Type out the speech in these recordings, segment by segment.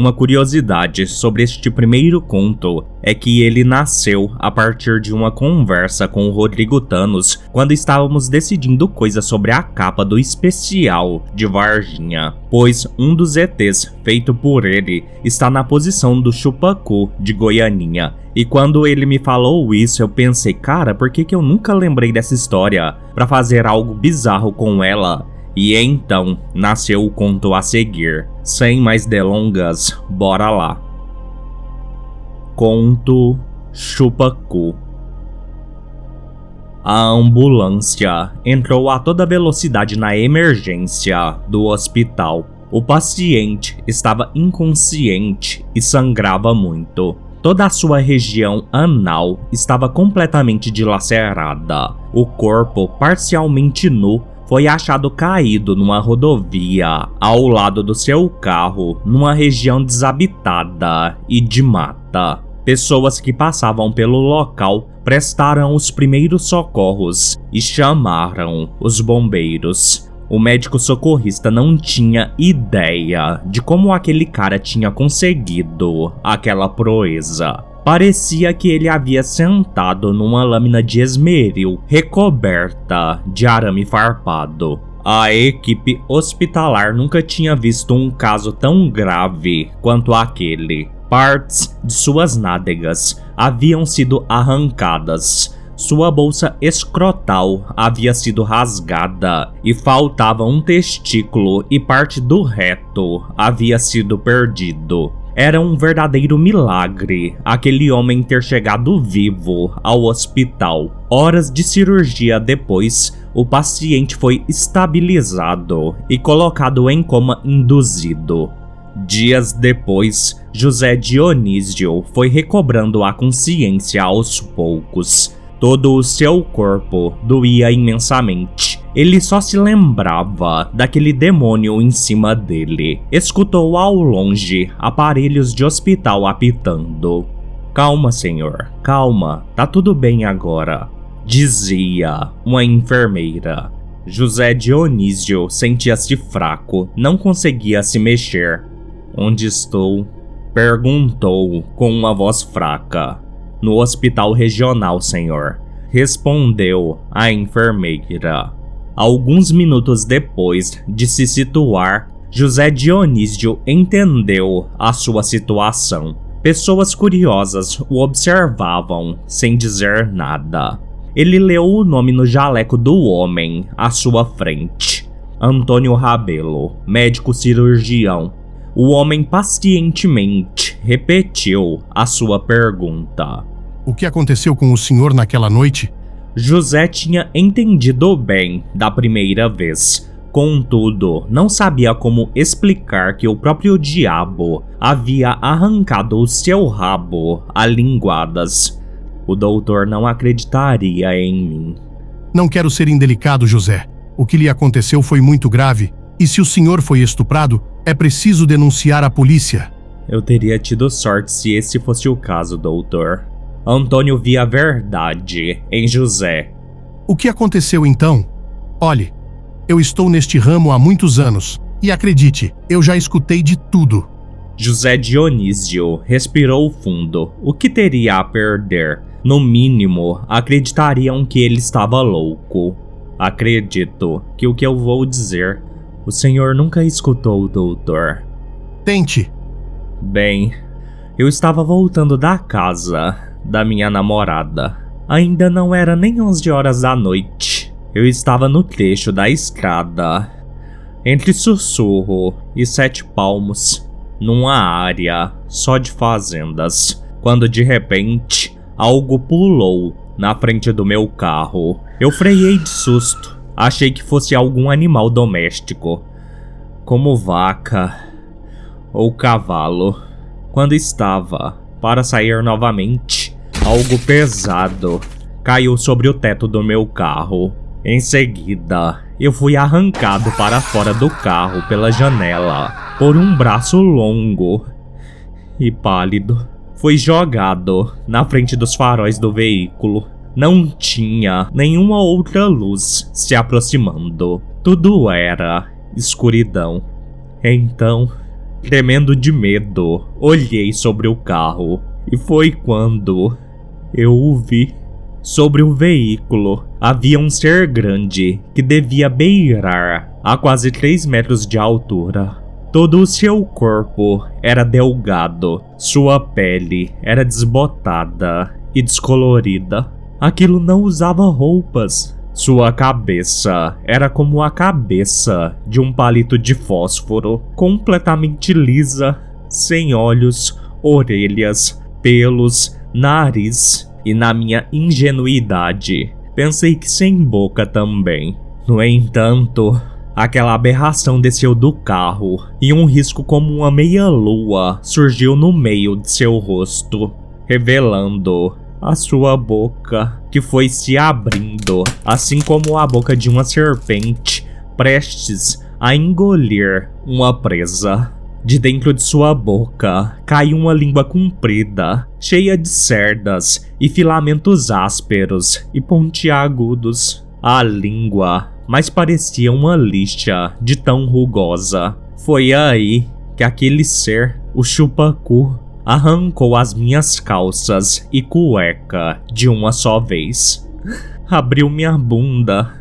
Uma curiosidade sobre este primeiro conto é que ele nasceu a partir de uma conversa com o Rodrigo Thanos quando estávamos decidindo coisas sobre a capa do especial de Varginha, pois um dos ETs feito por ele está na posição do Chupacu de Goianinha. E quando ele me falou isso, eu pensei, cara, por que, que eu nunca lembrei dessa história para fazer algo bizarro com ela? E então nasceu o conto a seguir. Sem mais delongas, bora lá. Conto Chupacu A ambulância entrou a toda velocidade na emergência do hospital. O paciente estava inconsciente e sangrava muito. Toda a sua região anal estava completamente dilacerada. O corpo, parcialmente nu, foi achado caído numa rodovia ao lado do seu carro, numa região desabitada e de mata. Pessoas que passavam pelo local prestaram os primeiros socorros e chamaram os bombeiros. O médico socorrista não tinha ideia de como aquele cara tinha conseguido aquela proeza. Parecia que ele havia sentado numa lâmina de esmeril recoberta de arame farpado. A equipe hospitalar nunca tinha visto um caso tão grave quanto aquele. Partes de suas nádegas haviam sido arrancadas. Sua bolsa escrotal havia sido rasgada e faltava um testículo e parte do reto havia sido perdido. Era um verdadeiro milagre aquele homem ter chegado vivo ao hospital. Horas de cirurgia depois, o paciente foi estabilizado e colocado em coma induzido. Dias depois, José Dionísio foi recobrando a consciência aos poucos. Todo o seu corpo doía imensamente ele só se lembrava daquele demônio em cima dele. Escutou ao longe aparelhos de hospital apitando. Calma, senhor, calma, tá tudo bem agora, dizia uma enfermeira. José Dionísio sentia-se fraco, não conseguia se mexer. Onde estou? Perguntou com uma voz fraca. No hospital regional, senhor, respondeu a enfermeira. Alguns minutos depois de se situar, José Dionísio entendeu a sua situação. Pessoas curiosas o observavam sem dizer nada. Ele leu o nome no jaleco do homem à sua frente. Antônio Rabelo, médico cirurgião. O homem pacientemente repetiu a sua pergunta. O que aconteceu com o senhor naquela noite? José tinha entendido bem da primeira vez. Contudo, não sabia como explicar que o próprio diabo havia arrancado o seu rabo a linguadas. O doutor não acreditaria em mim. Não quero ser indelicado, José. O que lhe aconteceu foi muito grave, e se o senhor foi estuprado, é preciso denunciar à polícia. Eu teria tido sorte se esse fosse o caso, doutor. Antônio via a verdade em José. O que aconteceu então? Olhe, eu estou neste ramo há muitos anos e acredite, eu já escutei de tudo. José Dionísio respirou fundo. O que teria a perder? No mínimo, acreditariam que ele estava louco. Acredito que o que eu vou dizer, o senhor nunca escutou, doutor. Tente. Bem, eu estava voltando da casa da minha namorada. Ainda não era nem 11 horas da noite. Eu estava no trecho da estrada, entre sussurro e sete palmos, numa área só de fazendas, quando de repente algo pulou na frente do meu carro. Eu freiei de susto. Achei que fosse algum animal doméstico, como vaca ou cavalo. Quando estava para sair novamente, algo pesado caiu sobre o teto do meu carro. Em seguida, eu fui arrancado para fora do carro pela janela por um braço longo e pálido. Fui jogado na frente dos faróis do veículo. Não tinha nenhuma outra luz se aproximando. Tudo era escuridão. Então, tremendo de medo, olhei sobre o carro e foi quando eu o vi. Sobre o veículo havia um ser grande que devia beirar a quase 3 metros de altura. Todo o seu corpo era delgado, sua pele era desbotada e descolorida. Aquilo não usava roupas. Sua cabeça era como a cabeça de um palito de fósforo, completamente lisa, sem olhos, orelhas, pelos, nariz e na minha ingenuidade, pensei que sem boca também. No entanto, aquela aberração desceu do carro e um risco como uma meia-lua surgiu no meio de seu rosto, revelando a sua boca, que foi se abrindo, assim como a boca de uma serpente prestes a engolir uma presa. De dentro de sua boca caiu uma língua comprida, cheia de cerdas e filamentos ásperos e pontiagudos. A língua mais parecia uma lixa de tão rugosa. Foi aí que aquele ser, o chupacu, arrancou as minhas calças e cueca de uma só vez. Abriu minha bunda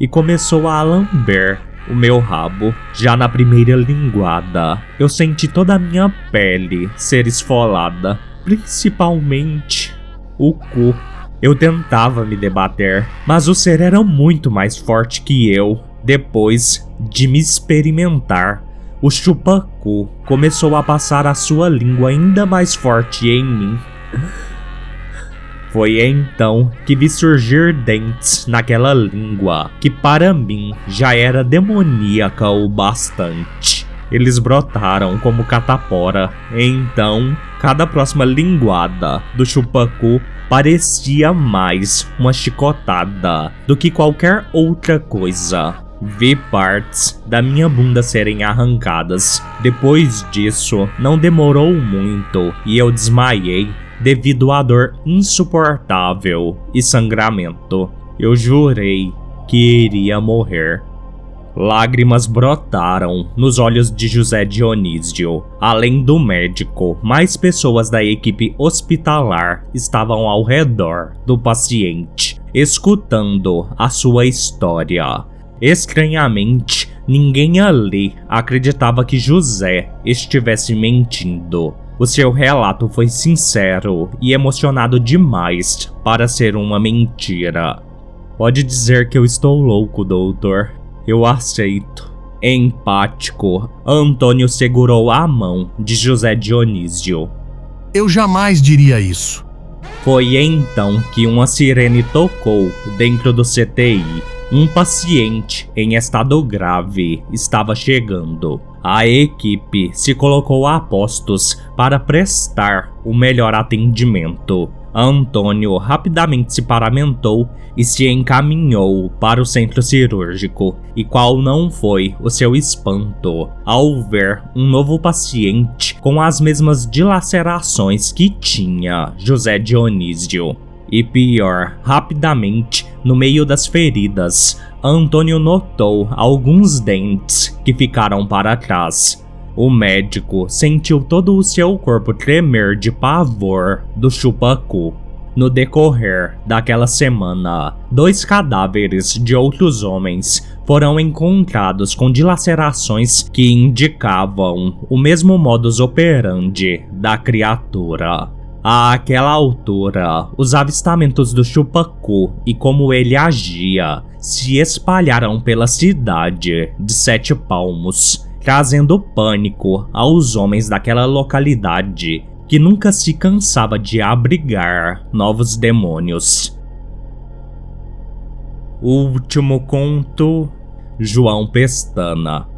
e começou a lamber o meu rabo. Já na primeira linguada, eu senti toda a minha pele ser esfolada, principalmente o cu. Eu tentava me debater, mas o ser era muito mais forte que eu. Depois de me experimentar, o chupacu começou a passar a sua língua ainda mais forte em mim. Foi então que vi surgir dentes naquela língua, que para mim já era demoníaca o bastante. Eles brotaram como catapora, então cada próxima linguada do chupacu parecia mais uma chicotada do que qualquer outra coisa. Vi partes da minha bunda serem arrancadas. Depois disso, não demorou muito e eu desmaiei devido à dor insuportável e sangramento. Eu jurei que iria morrer. Lágrimas brotaram nos olhos de José Dionísio. Além do médico, mais pessoas da equipe hospitalar estavam ao redor do paciente, escutando a sua história. Estranhamente, ninguém ali acreditava que José estivesse mentindo. O seu relato foi sincero e emocionado demais para ser uma mentira. Pode dizer que eu estou louco, doutor. Eu aceito. Empático, Antônio segurou a mão de José Dionísio. Eu jamais diria isso. Foi então que uma sirene tocou dentro do CTI. Um paciente em estado grave estava chegando. A equipe se colocou a postos para prestar o melhor atendimento. Antônio rapidamente se paramentou e se encaminhou para o centro cirúrgico, e qual não foi o seu espanto ao ver um novo paciente com as mesmas dilacerações que tinha José Dionísio. E pior, rapidamente, no meio das feridas, Antônio notou alguns dentes que ficaram para trás. O médico sentiu todo o seu corpo tremer de pavor do chupacu. No decorrer daquela semana, dois cadáveres de outros homens foram encontrados com dilacerações que indicavam o mesmo modus operandi da criatura. Àquela altura, os avistamentos do Chupacu e como ele agia se espalharam pela cidade de Sete Palmos, trazendo pânico aos homens daquela localidade que nunca se cansava de abrigar novos demônios. Último conto: João Pestana.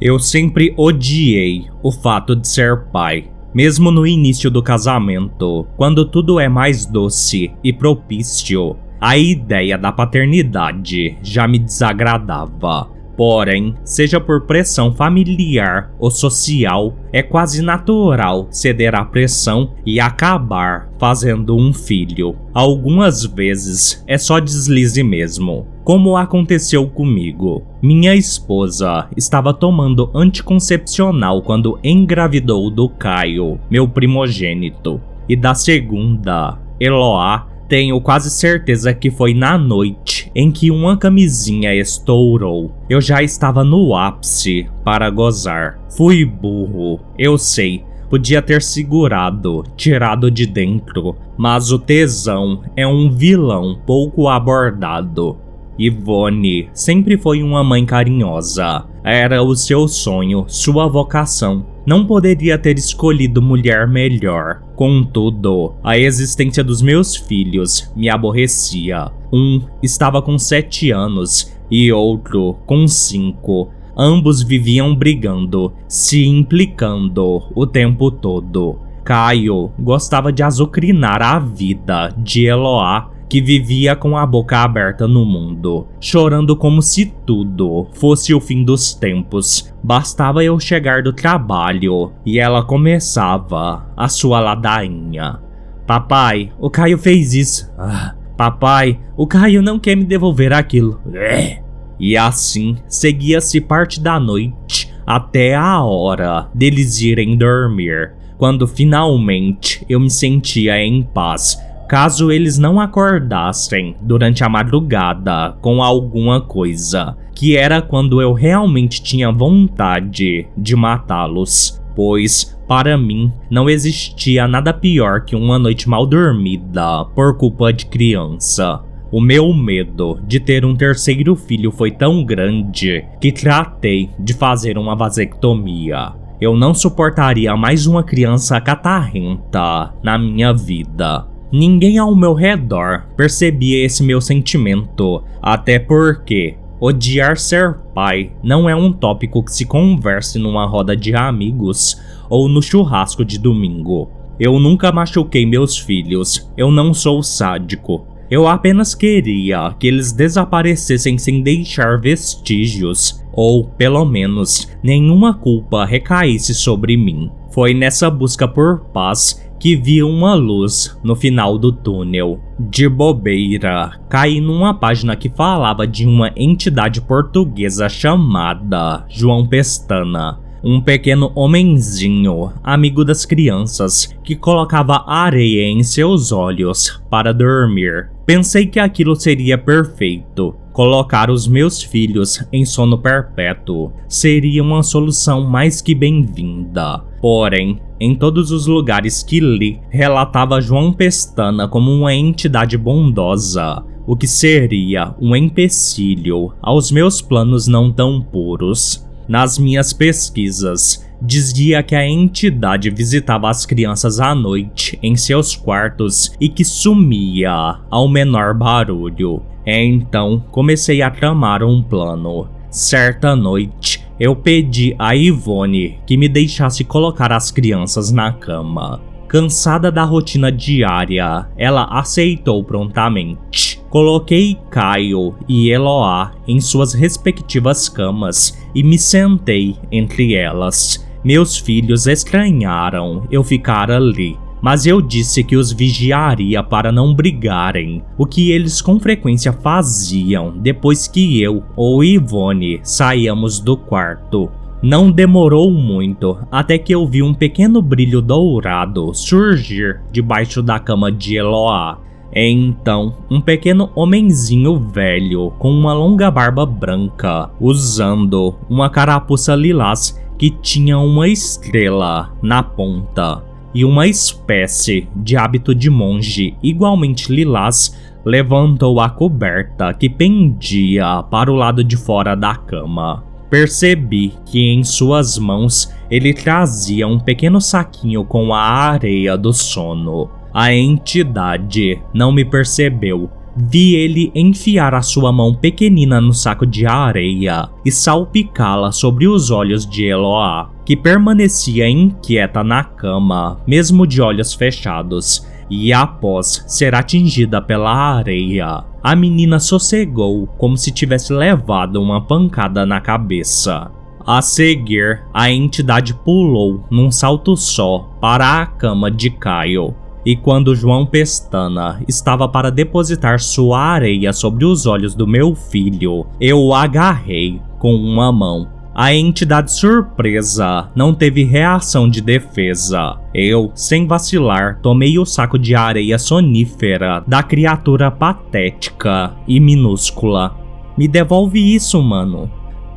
Eu sempre odiei o fato de ser pai. Mesmo no início do casamento, quando tudo é mais doce e propício, a ideia da paternidade já me desagradava. Porém, seja por pressão familiar ou social, é quase natural ceder à pressão e acabar fazendo um filho. Algumas vezes é só deslize mesmo, como aconteceu comigo. Minha esposa estava tomando anticoncepcional quando engravidou do Caio, meu primogênito, e da segunda, Eloá, tenho quase certeza que foi na noite em que uma camisinha estourou. Eu já estava no ápice para gozar. Fui burro, eu sei. Podia ter segurado, tirado de dentro, mas o tesão é um vilão pouco abordado. Ivone sempre foi uma mãe carinhosa. Era o seu sonho, sua vocação. Não poderia ter escolhido mulher melhor. Contudo, a existência dos meus filhos me aborrecia. Um estava com sete anos e outro com cinco. Ambos viviam brigando, se implicando o tempo todo. Caio gostava de azucrinar a vida de Eloá que vivia com a boca aberta no mundo, chorando como se tudo fosse o fim dos tempos. Bastava eu chegar do trabalho e ela começava a sua ladainha. Papai, o Caio fez isso. Ah, papai, o Caio não quer me devolver aquilo. É. E assim seguia-se parte da noite até a hora deles irem dormir, quando finalmente eu me sentia em paz caso eles não acordassem durante a madrugada com alguma coisa, que era quando eu realmente tinha vontade de matá-los, pois para mim não existia nada pior que uma noite mal dormida por culpa de criança. O meu medo de ter um terceiro filho foi tão grande que tratei de fazer uma vasectomia. Eu não suportaria mais uma criança catarrenta na minha vida. Ninguém ao meu redor percebia esse meu sentimento, até porque odiar ser pai não é um tópico que se converse numa roda de amigos ou no churrasco de domingo. Eu nunca machuquei meus filhos, eu não sou sádico. Eu apenas queria que eles desaparecessem sem deixar vestígios, ou, pelo menos, nenhuma culpa recaísse sobre mim. Foi nessa busca por paz que viu uma luz no final do túnel. De bobeira, caí numa página que falava de uma entidade portuguesa chamada João Pestana. Um pequeno homenzinho, amigo das crianças, que colocava areia em seus olhos para dormir. Pensei que aquilo seria perfeito. Colocar os meus filhos em sono perpétuo seria uma solução mais que bem-vinda. Porém, em todos os lugares que li, relatava João Pestana como uma entidade bondosa, o que seria um empecilho aos meus planos não tão puros. Nas minhas pesquisas, dizia que a entidade visitava as crianças à noite em seus quartos e que sumia ao menor barulho. Então comecei a tramar um plano. Certa noite, eu pedi a Ivone que me deixasse colocar as crianças na cama. Cansada da rotina diária, ela aceitou prontamente. Coloquei Caio e Eloá em suas respectivas camas e me sentei entre elas. Meus filhos estranharam eu ficar ali, mas eu disse que os vigiaria para não brigarem, o que eles com frequência faziam depois que eu ou Ivone saíamos do quarto. Não demorou muito até que eu vi um pequeno brilho dourado surgir debaixo da cama de Eloá. Então, um pequeno homenzinho velho com uma longa barba branca, usando uma carapuça lilás que tinha uma estrela na ponta, e uma espécie de hábito de monge igualmente lilás levantou a coberta que pendia para o lado de fora da cama. Percebi que em suas mãos ele trazia um pequeno saquinho com a areia do sono. A entidade não me percebeu. Vi ele enfiar a sua mão pequenina no saco de areia e salpicá-la sobre os olhos de Eloá, que permanecia inquieta na cama, mesmo de olhos fechados, e após ser atingida pela areia, a menina sossegou como se tivesse levado uma pancada na cabeça. A seguir, a entidade pulou num salto só para a cama de Caio. E quando João Pestana estava para depositar sua areia sobre os olhos do meu filho, eu o agarrei com uma mão. A entidade surpresa não teve reação de defesa. Eu, sem vacilar, tomei o saco de areia sonífera da criatura patética e minúscula. Me devolve isso, mano.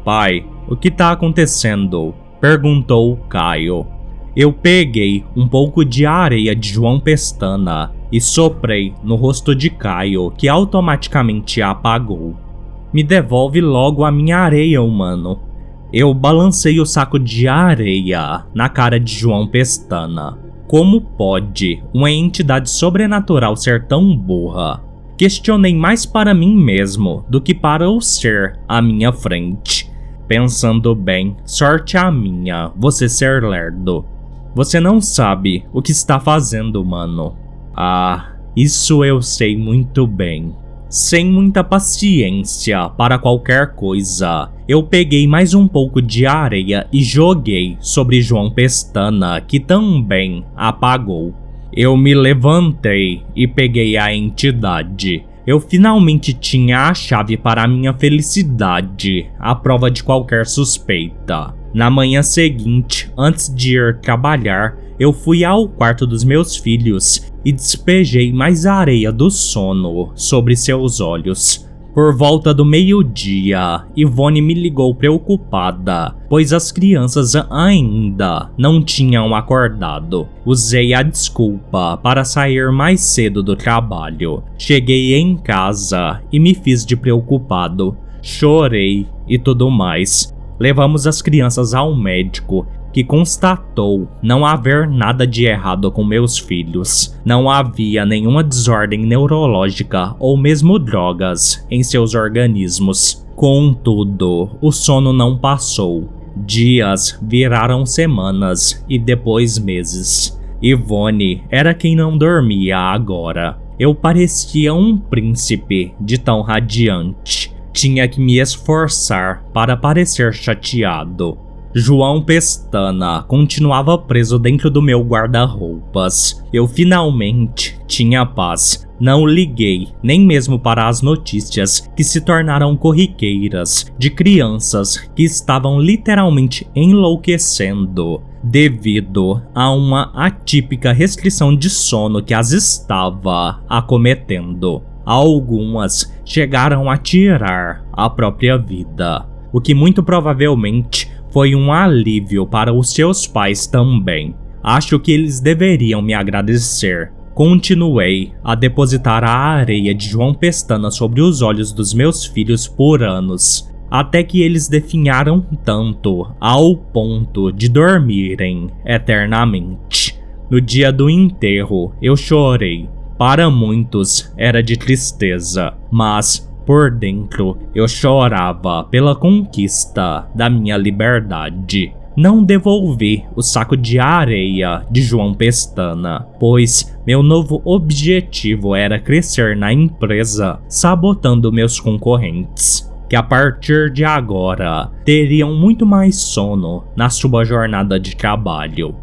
Pai, o que tá acontecendo? perguntou Caio. Eu peguei um pouco de areia de João Pestana e soprei no rosto de Caio, que automaticamente apagou. Me devolve logo a minha areia, humano. Eu balancei o saco de areia na cara de João Pestana. Como pode uma entidade sobrenatural ser tão burra? Questionei mais para mim mesmo do que para o ser à minha frente. Pensando bem, sorte a minha, você ser lerdo. Você não sabe o que está fazendo, mano. Ah, isso eu sei muito bem. Sem muita paciência para qualquer coisa, eu peguei mais um pouco de areia e joguei sobre João Pestana, que também apagou. Eu me levantei e peguei a entidade. Eu finalmente tinha a chave para a minha felicidade, à prova de qualquer suspeita. Na manhã seguinte, antes de ir trabalhar, eu fui ao quarto dos meus filhos e despejei mais areia do sono sobre seus olhos. Por volta do meio-dia, Ivone me ligou preocupada, pois as crianças ainda não tinham acordado. Usei a desculpa para sair mais cedo do trabalho. Cheguei em casa e me fiz de preocupado. Chorei e tudo mais. Levamos as crianças ao médico que constatou não haver nada de errado com meus filhos. Não havia nenhuma desordem neurológica ou mesmo drogas em seus organismos. Contudo, o sono não passou. Dias viraram semanas e depois meses. Ivone era quem não dormia agora. Eu parecia um príncipe de tão radiante. Tinha que me esforçar para parecer chateado. João Pestana continuava preso dentro do meu guarda-roupas. Eu finalmente tinha paz. Não liguei nem mesmo para as notícias que se tornaram corriqueiras de crianças que estavam literalmente enlouquecendo devido a uma atípica restrição de sono que as estava acometendo. Algumas chegaram a tirar a própria vida, o que muito provavelmente foi um alívio para os seus pais também. Acho que eles deveriam me agradecer. Continuei a depositar a areia de João Pestana sobre os olhos dos meus filhos por anos, até que eles definharam tanto ao ponto de dormirem eternamente. No dia do enterro, eu chorei. Para muitos era de tristeza, mas por dentro, eu chorava pela conquista da minha liberdade. Não devolvi o saco de areia de João Pestana, pois meu novo objetivo era crescer na empresa, sabotando meus concorrentes, que a partir de agora teriam muito mais sono na sua jornada de trabalho.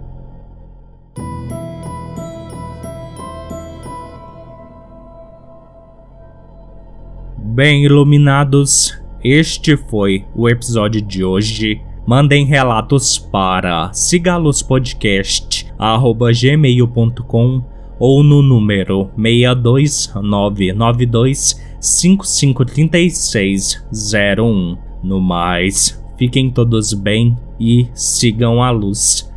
Bem, iluminados, este foi o episódio de hoje. Mandem relatos para sigalospodcast@gmail.com ou no número 62992553601. No mais, fiquem todos bem e sigam a luz.